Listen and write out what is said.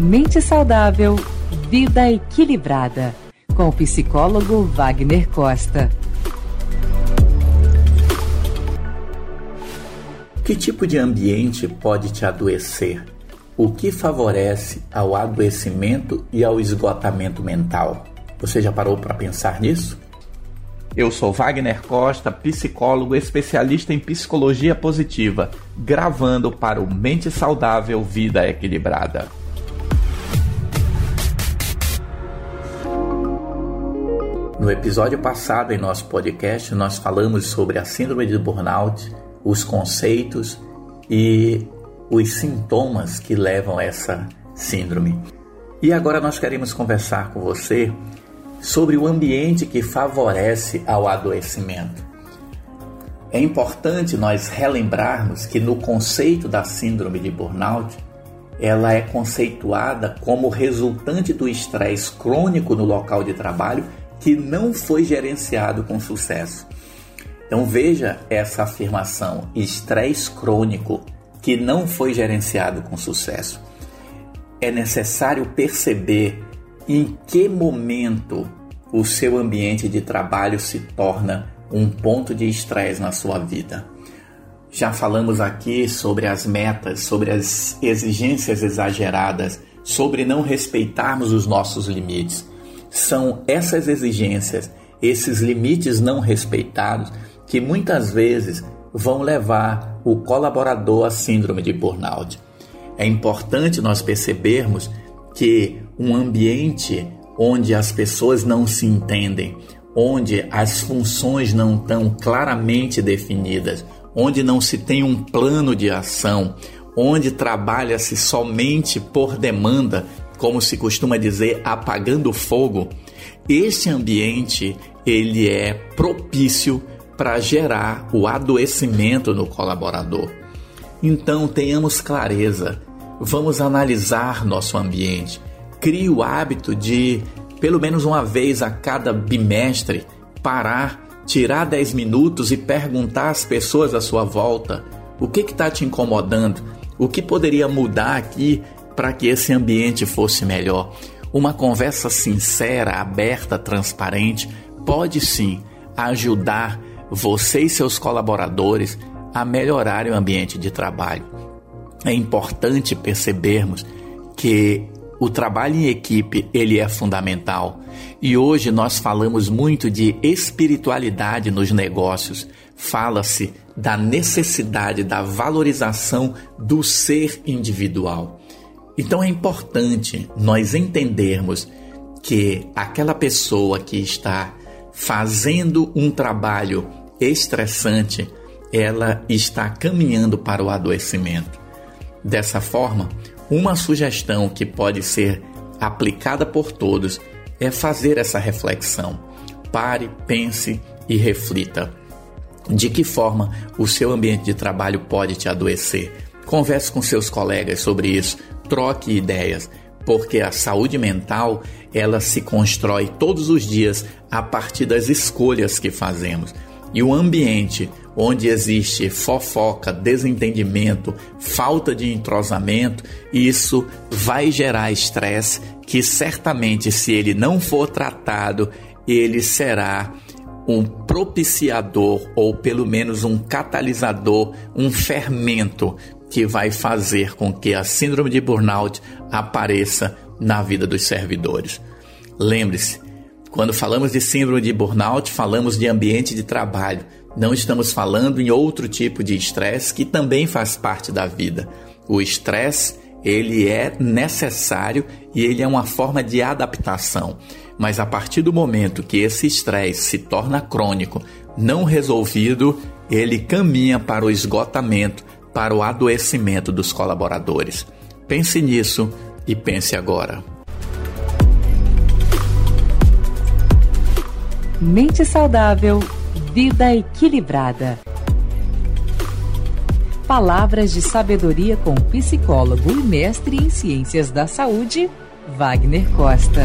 Mente saudável, vida equilibrada. Com o psicólogo Wagner Costa. Que tipo de ambiente pode te adoecer? O que favorece ao adoecimento e ao esgotamento mental? Você já parou para pensar nisso? Eu sou Wagner Costa, psicólogo especialista em psicologia positiva, gravando para o Mente Saudável Vida Equilibrada. No episódio passado em nosso podcast, nós falamos sobre a síndrome de burnout, os conceitos e os sintomas que levam a essa síndrome. E agora nós queremos conversar com você sobre o ambiente que favorece ao adoecimento. É importante nós relembrarmos que no conceito da síndrome de burnout, ela é conceituada como resultante do estresse crônico no local de trabalho que não foi gerenciado com sucesso. Então veja essa afirmação: estresse crônico que não foi gerenciado com sucesso. É necessário perceber em que momento o seu ambiente de trabalho se torna um ponto de estresse na sua vida. Já falamos aqui sobre as metas, sobre as exigências exageradas, sobre não respeitarmos os nossos limites são essas exigências, esses limites não respeitados, que muitas vezes vão levar o colaborador à síndrome de burnout. É importante nós percebermos que um ambiente onde as pessoas não se entendem, onde as funções não estão claramente definidas, onde não se tem um plano de ação, onde trabalha-se somente por demanda como se costuma dizer, apagando fogo, esse ambiente ele é propício para gerar o adoecimento no colaborador. Então tenhamos clareza, vamos analisar nosso ambiente. Crie o hábito de, pelo menos uma vez a cada bimestre, parar, tirar 10 minutos e perguntar às pessoas à sua volta o que está te incomodando, o que poderia mudar aqui para que esse ambiente fosse melhor. Uma conversa sincera, aberta, transparente pode sim ajudar você e seus colaboradores a melhorarem o ambiente de trabalho. É importante percebermos que o trabalho em equipe ele é fundamental e hoje nós falamos muito de espiritualidade nos negócios. Fala-se da necessidade da valorização do ser individual. Então é importante nós entendermos que aquela pessoa que está fazendo um trabalho estressante, ela está caminhando para o adoecimento. Dessa forma, uma sugestão que pode ser aplicada por todos é fazer essa reflexão. Pare, pense e reflita. De que forma o seu ambiente de trabalho pode te adoecer? Converse com seus colegas sobre isso troque ideias, porque a saúde mental ela se constrói todos os dias a partir das escolhas que fazemos. E o ambiente onde existe fofoca, desentendimento, falta de entrosamento, isso vai gerar estresse que certamente se ele não for tratado, ele será um propiciador ou pelo menos um catalisador, um fermento que vai fazer com que a síndrome de burnout apareça na vida dos servidores. Lembre-se, quando falamos de síndrome de burnout, falamos de ambiente de trabalho. Não estamos falando em outro tipo de estresse que também faz parte da vida. O estresse, ele é necessário e ele é uma forma de adaptação. Mas a partir do momento que esse estresse se torna crônico, não resolvido, ele caminha para o esgotamento, para o adoecimento dos colaboradores. Pense nisso e pense agora. Mente saudável, vida equilibrada. Palavras de sabedoria com psicólogo e mestre em ciências da saúde, Wagner Costa.